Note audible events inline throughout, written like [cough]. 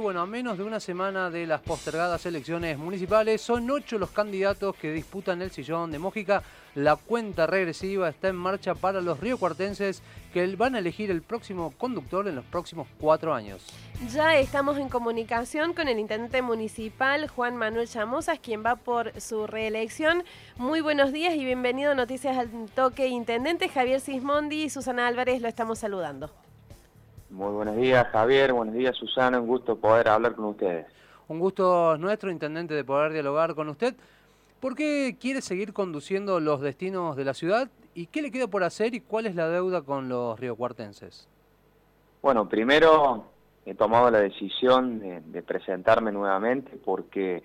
Bueno, a menos de una semana de las postergadas elecciones municipales, son ocho los candidatos que disputan el sillón de Mójica. La cuenta regresiva está en marcha para los riocuartenses que van a elegir el próximo conductor en los próximos cuatro años. Ya estamos en comunicación con el intendente municipal Juan Manuel Chamosas, quien va por su reelección. Muy buenos días y bienvenido a Noticias al Toque Intendente. Javier Sismondi y Susana Álvarez lo estamos saludando. Muy buenos días, Javier. Buenos días, Susana. Un gusto poder hablar con ustedes. Un gusto nuestro, intendente, de poder dialogar con usted. ¿Por qué quiere seguir conduciendo los destinos de la ciudad y qué le queda por hacer y cuál es la deuda con los riocuartenses? Bueno, primero he tomado la decisión de, presentarme nuevamente porque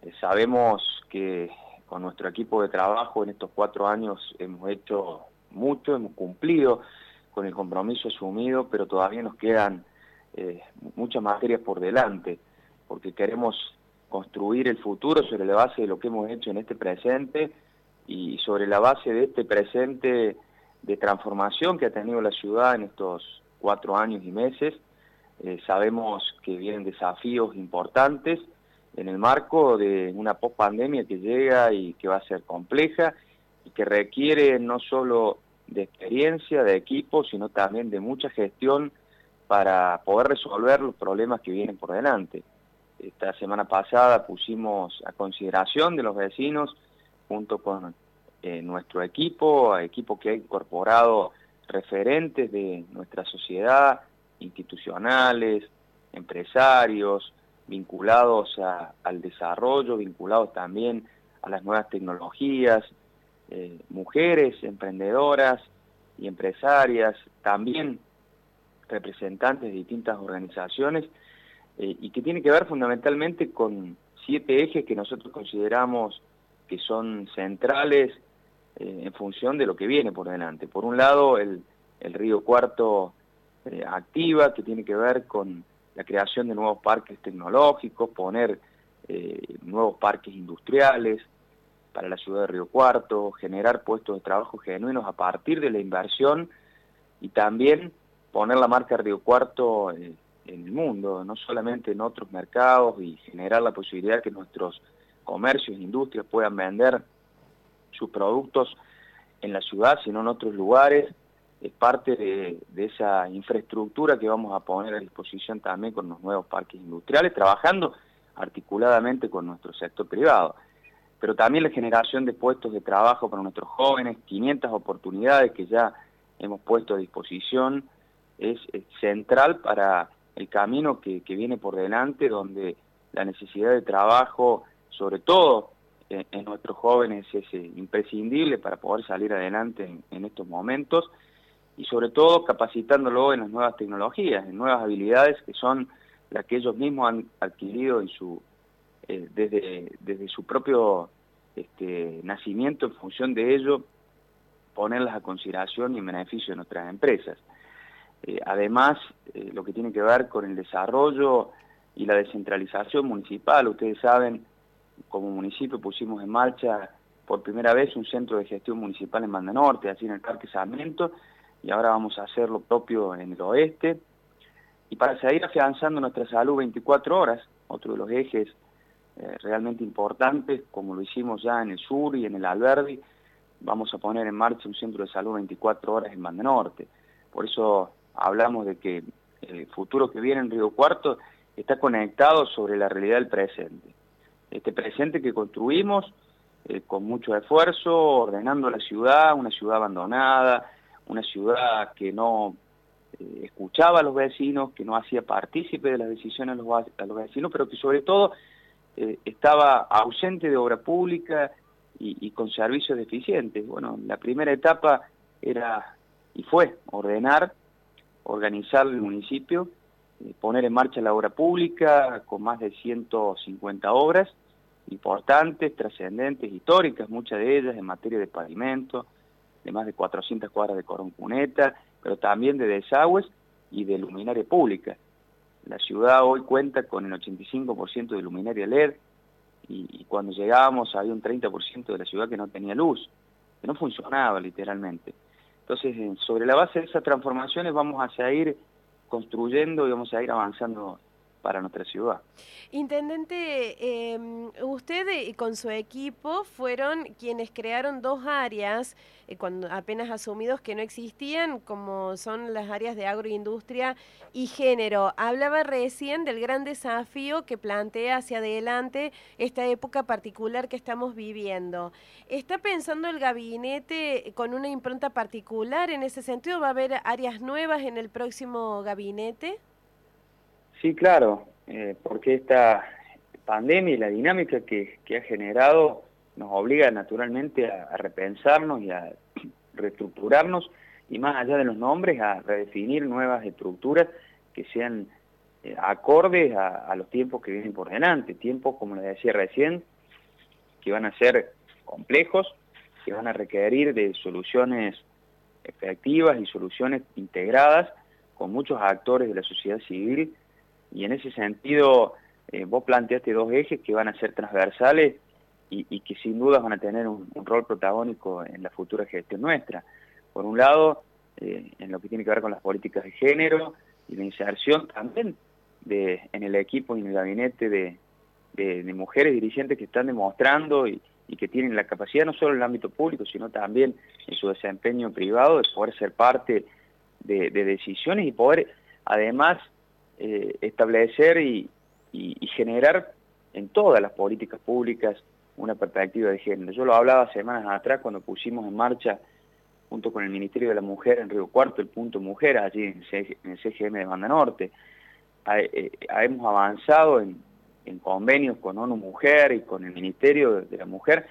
eh, sabemos que con nuestro equipo de trabajo en estos cuatro años hemos hecho mucho, hemos cumplido con el compromiso asumido, pero todavía nos quedan eh, muchas materias por delante, porque queremos construir el futuro sobre la base de lo que hemos hecho en este presente y sobre la base de este presente de transformación que ha tenido la ciudad en estos cuatro años y meses. Eh, sabemos que vienen desafíos importantes en el marco de una post-pandemia que llega y que va a ser compleja y que requiere no solo de experiencia, de equipo, sino también de mucha gestión para poder resolver los problemas que vienen por delante. Esta semana pasada pusimos a consideración de los vecinos, junto con eh, nuestro equipo, equipo que ha incorporado referentes de nuestra sociedad, institucionales, empresarios, vinculados al desarrollo, vinculados también a las nuevas tecnologías, eh, mujeres emprendedoras y empresarias, también representantes de distintas organizaciones, eh, y que tiene que ver fundamentalmente con siete ejes que nosotros consideramos que son centrales eh, en función de lo que viene por delante. Por un lado, el, el Río Cuarto activa, que tiene que ver con la creación de nuevos parques tecnológicos, poner nuevos parques industriales, para la ciudad de Río Cuarto, generar puestos de trabajo genuinos a partir de la inversión y también poner la marca Río Cuarto en, el mundo, no solamente en otros mercados y generar la posibilidad que nuestros comercios e industrias puedan vender sus productos en la ciudad, sino en otros lugares, es parte de, esa infraestructura que vamos a poner a disposición también con los nuevos parques industriales, trabajando articuladamente con nuestro sector privado pero también la generación de puestos de trabajo para nuestros jóvenes, 500 oportunidades que ya hemos puesto a disposición, es, central para el camino que, viene por delante, donde la necesidad de trabajo, sobre todo en, nuestros jóvenes, es eh, imprescindible para poder salir adelante en, estos momentos, y sobre todo capacitándolo en las nuevas tecnologías, en nuevas habilidades que son las que ellos mismos han adquirido en su eh, desde, desde su propio este, nacimiento en función de ello, ponerlas a consideración y en beneficio de nuestras empresas. Eh, además, eh, lo que tiene que ver con el desarrollo y la descentralización municipal, ustedes saben, como municipio pusimos en marcha por primera vez un centro de gestión municipal en Banda Norte, así en el Parque Sarmiento, y ahora vamos a hacer lo propio en el oeste. Y para seguir afianzando nuestra salud 24 horas, otro de los ejes eh, realmente importantes, como lo hicimos ya en el sur y en el Alberdi, vamos a poner en marcha un centro de salud 24 horas en Banda Norte. Por eso hablamos de que el futuro que viene en Río Cuarto está conectado sobre la realidad del presente. Este presente que construimos eh, con mucho esfuerzo, ordenando la ciudad, una ciudad abandonada, una ciudad que no eh, escuchaba a los vecinos, que no hacía partícipe de las decisiones a los, a los vecinos, pero que sobre todo eh, estaba ausente de obra pública y, con servicios deficientes. Bueno, la primera etapa era y fue ordenar, organizar el municipio, eh, poner en marcha la obra pública con más de 150 obras importantes, trascendentes, históricas, muchas de ellas en materia de pavimento, de más de 400 cuadras de cuneta, pero también de desagües y de luminaria pública. La ciudad hoy cuenta con el 85% de luminaria LED y, cuando llegábamos había un 30% de la ciudad que no tenía luz, que no funcionaba literalmente. Entonces, sobre la base de esas transformaciones vamos a seguir construyendo y vamos a ir avanzando para nuestra ciudad. Intendente, em, usted y con su equipo fueron quienes crearon dos áreas eh, cuando apenas asumidos que no existían, como son las áreas de agroindustria y género. Hablaba recién del gran desafío que plantea hacia adelante esta época particular que estamos viviendo. ¿Está pensando el gabinete con una impronta particular en ese sentido? ¿Va a haber áreas nuevas en el próximo gabinete? Sí, claro, eh, porque esta pandemia y la dinámica que, ha generado nos obliga naturalmente a, repensarnos y a [clears throat] reestructurarnos y más allá de los nombres a redefinir nuevas estructuras que sean eh, acordes a, los tiempos que vienen por delante, tiempos como les decía recién, que van a ser complejos, que van a requerir de soluciones efectivas y soluciones integradas con muchos actores de la sociedad civil y en ese sentido eh, vos planteaste dos ejes que van a ser transversales y, que sin duda van a tener un, rol protagónico en la futura gestión nuestra. Por un lado, eh, en lo que tiene que ver con las políticas de género y la inserción también de, en el equipo y en el gabinete de, mujeres dirigentes que están demostrando y, que tienen la capacidad no solo en el ámbito público, sino también en su desempeño privado de poder ser parte de decisiones y poder además eh, establecer y, generar en todas las políticas públicas una perspectiva de género. Yo lo hablaba semanas atrás cuando pusimos en marcha, junto con el Ministerio de la Mujer en Río Cuarto, el punto mujer allí en, el CGM de Banda Norte. Eh, hemos avanzado en, convenios con ONU Mujer y con el Ministerio de, la Mujer,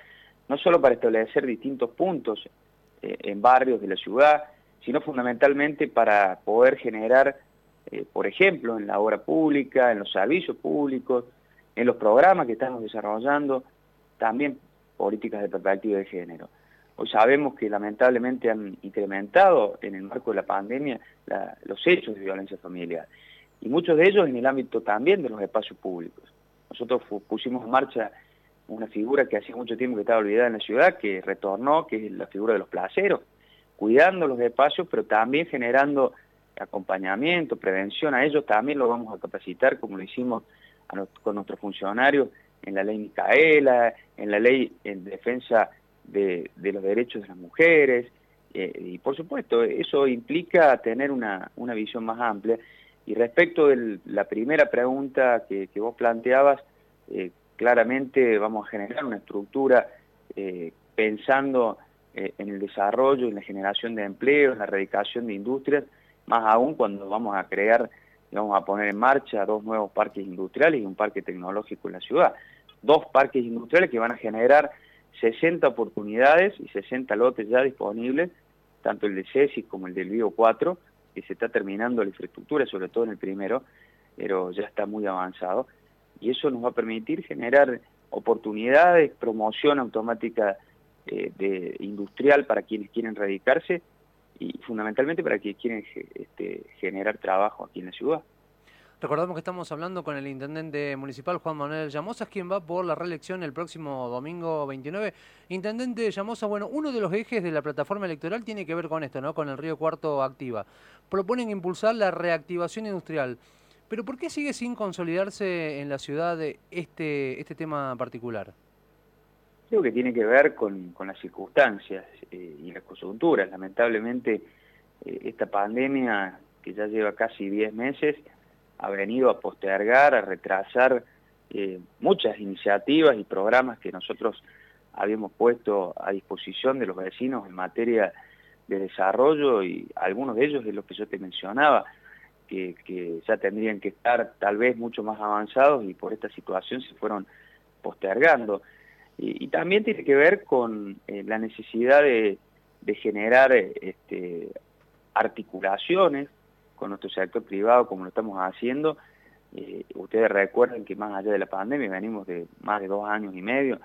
no solo para establecer distintos puntos eh, en barrios de la ciudad, sino fundamentalmente para poder generar eh, por ejemplo, en la obra pública, en los servicios públicos, en los programas que estamos desarrollando, también políticas de perspectiva de género. Hoy sabemos que lamentablemente han incrementado en el marco de la pandemia los hechos de violencia familiar, y muchos de ellos en el ámbito también de los espacios públicos. Nosotros pusimos en marcha una figura que hacía mucho tiempo que estaba olvidada en la ciudad, que retornó, que es la figura de los placeros, cuidando los espacios, pero también generando acompañamiento, prevención, a ellos también lo vamos a capacitar como lo hicimos con nuestros funcionarios en la ley Micaela, en la ley en defensa de, los derechos de las mujeres, eh, y por supuesto eso implica tener una, visión más amplia. Y respecto de la primera pregunta que, vos planteabas, eh, claramente vamos a generar una estructura eh, pensando en el desarrollo, en la generación de empleo, en la erradicación de industrias, más aún cuando vamos a crear, vamos a poner en marcha dos nuevos parques industriales y un parque tecnológico en la ciudad. Dos parques industriales que van a generar 60 oportunidades y 60 lotes ya disponibles, tanto el de CESIS como el del Vivo 4, que se está terminando la infraestructura, sobre todo en el primero, pero ya está muy avanzado. Y eso nos va a permitir generar oportunidades, promoción automática eh, de industrial para quienes quieren radicarse y fundamentalmente para quienes quieren este, generar trabajo aquí en la ciudad. Recordamos que estamos hablando con el intendente municipal Juan Manuel Llamosa, quien va por la reelección el próximo domingo 29. Intendente Llamosa, bueno, uno de los ejes de la plataforma electoral tiene que ver con esto, ¿no? Con el Río Cuarto Activa. Proponen impulsar la reactivación industrial. Pero ¿por qué sigue sin consolidarse en la ciudad este, este tema particular? Creo que tiene que ver con, las circunstancias eh, y las coyunturas. Lamentablemente, eh, esta pandemia, que ya lleva casi 10 meses, ha venido a postergar, a retrasar eh, muchas iniciativas y programas que nosotros habíamos puesto a disposición de los vecinos en materia de desarrollo y algunos de ellos de los que yo te mencionaba, que, que ya tendrían que estar tal vez mucho más avanzados y por esta situación se fueron postergando. Y, también tiene que ver con eh, la necesidad de, generar este, articulaciones con nuestro sector privado como lo estamos haciendo. Eh, ustedes recuerden que más allá de la pandemia venimos de más de dos años y medio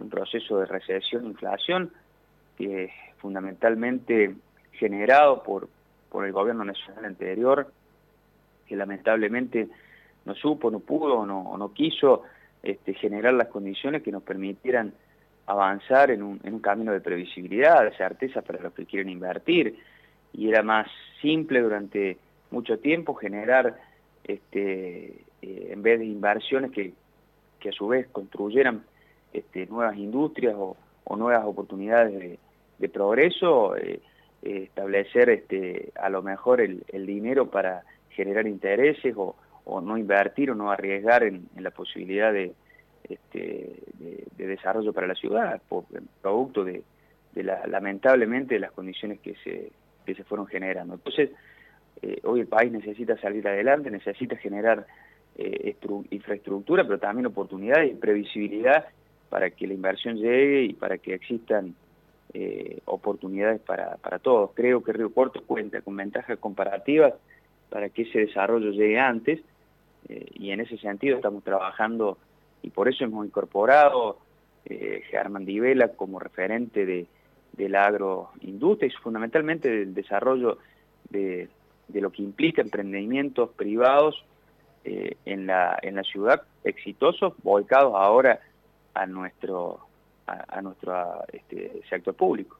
un proceso de recesión e inflación que fundamentalmente generado por, por el gobierno nacional anterior, que lamentablemente no supo, no pudo, no, no quiso este, generar las condiciones que nos permitieran avanzar en un, en un camino de previsibilidad, de certeza para los que quieren invertir, y era más simple durante mucho tiempo generar este, eh, en vez de inversiones que, a su vez construyeran este, nuevas industrias o, nuevas oportunidades de, progreso, eh, establecer este, a lo mejor el, dinero para generar intereses o, no invertir o no arriesgar en, la posibilidad de, este, de, desarrollo para la ciudad, por, producto de, la, lamentablemente las condiciones que se, que se fueron generando. Entonces, eh, hoy el país necesita salir adelante, necesita generar eh, infraestructura, pero también oportunidades y previsibilidad para que la inversión llegue y para que existan eh, oportunidades para, para todos. Creo que Río Cuarto cuenta con ventajas comparativas para que ese desarrollo llegue antes y en ese sentido estamos trabajando y por eso hemos incorporado eh, Germán Divela como referente de, de la agroindustria y fundamentalmente del desarrollo de, lo que implica emprendimientos privados eh, en, la, en la ciudad exitosos, volcados ahora a nuestro, a, nuestro este, sector público.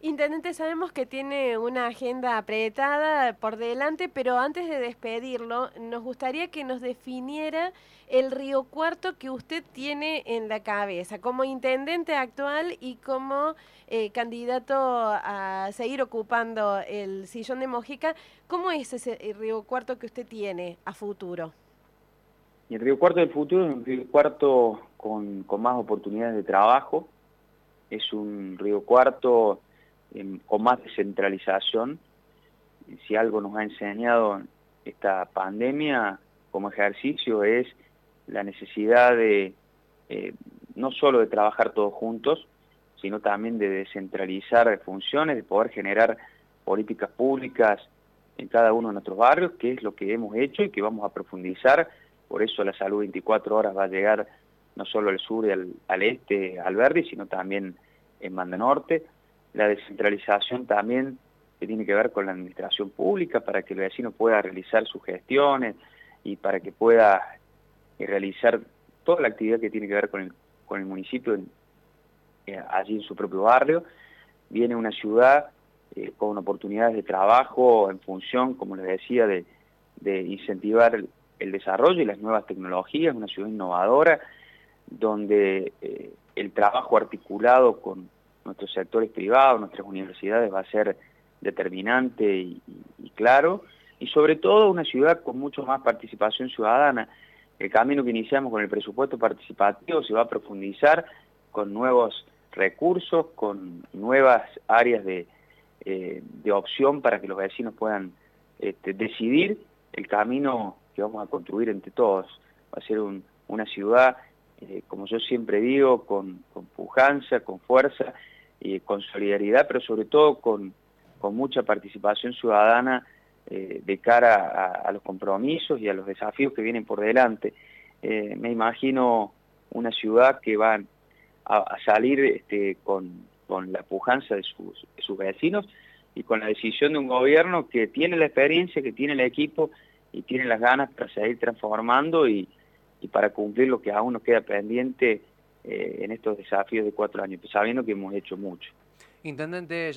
Intendente, sabemos que tiene una agenda apretada por delante, pero antes de despedirlo, nos gustaría que nos definiera el Río Cuarto que usted tiene en la cabeza, como intendente actual y como eh, candidato a seguir ocupando el sillón de Mojica. ¿Cómo es ese Río Cuarto que usted tiene a futuro? El Río Cuarto del futuro es un Río Cuarto con, más oportunidades de trabajo, es un Río Cuarto con más descentralización. Si algo nos ha enseñado esta pandemia como ejercicio es la necesidad de eh, no solo de trabajar todos juntos, sino también de descentralizar funciones, de poder generar políticas públicas en cada uno de nuestros barrios, que es lo que hemos hecho y que vamos a profundizar. Por eso la salud 24 horas va a llegar no solo al sur y al, este, al verde, sino también en Manda Norte la descentralización también que tiene que ver con la administración pública para que el vecino pueda realizar sus gestiones y para que pueda eh, realizar toda la actividad que tiene que ver con el, municipio eh, allí en su propio barrio. Viene una ciudad eh, con oportunidades de trabajo en función, como les decía, de, incentivar el, el, desarrollo y las nuevas tecnologías, una ciudad innovadora donde el trabajo articulado con, nuestros sectores privados, nuestras universidades va a ser determinante y, claro, y sobre todo una ciudad con mucho más participación ciudadana. El camino que iniciamos con el presupuesto participativo se va a profundizar con nuevos recursos, con nuevas áreas de, eh, opción para que los vecinos puedan este, decidir el camino que vamos a construir entre todos. Va a ser una ciudad, eh, como yo siempre digo, con, con pujanza, con fuerza y con solidaridad, pero sobre todo con, con mucha participación ciudadana eh, de cara a, los compromisos y a los desafíos que vienen por delante. Eh, me imagino una ciudad que va a, salir este, con, con, la pujanza de sus, de sus vecinos y con la decisión de un gobierno que tiene la experiencia, que tiene el equipo y tiene las ganas para seguir transformando y, y para cumplir lo que aún nos queda pendiente eh, en estos desafíos de cuatro años, sabiendo que hemos hecho mucho. Intendente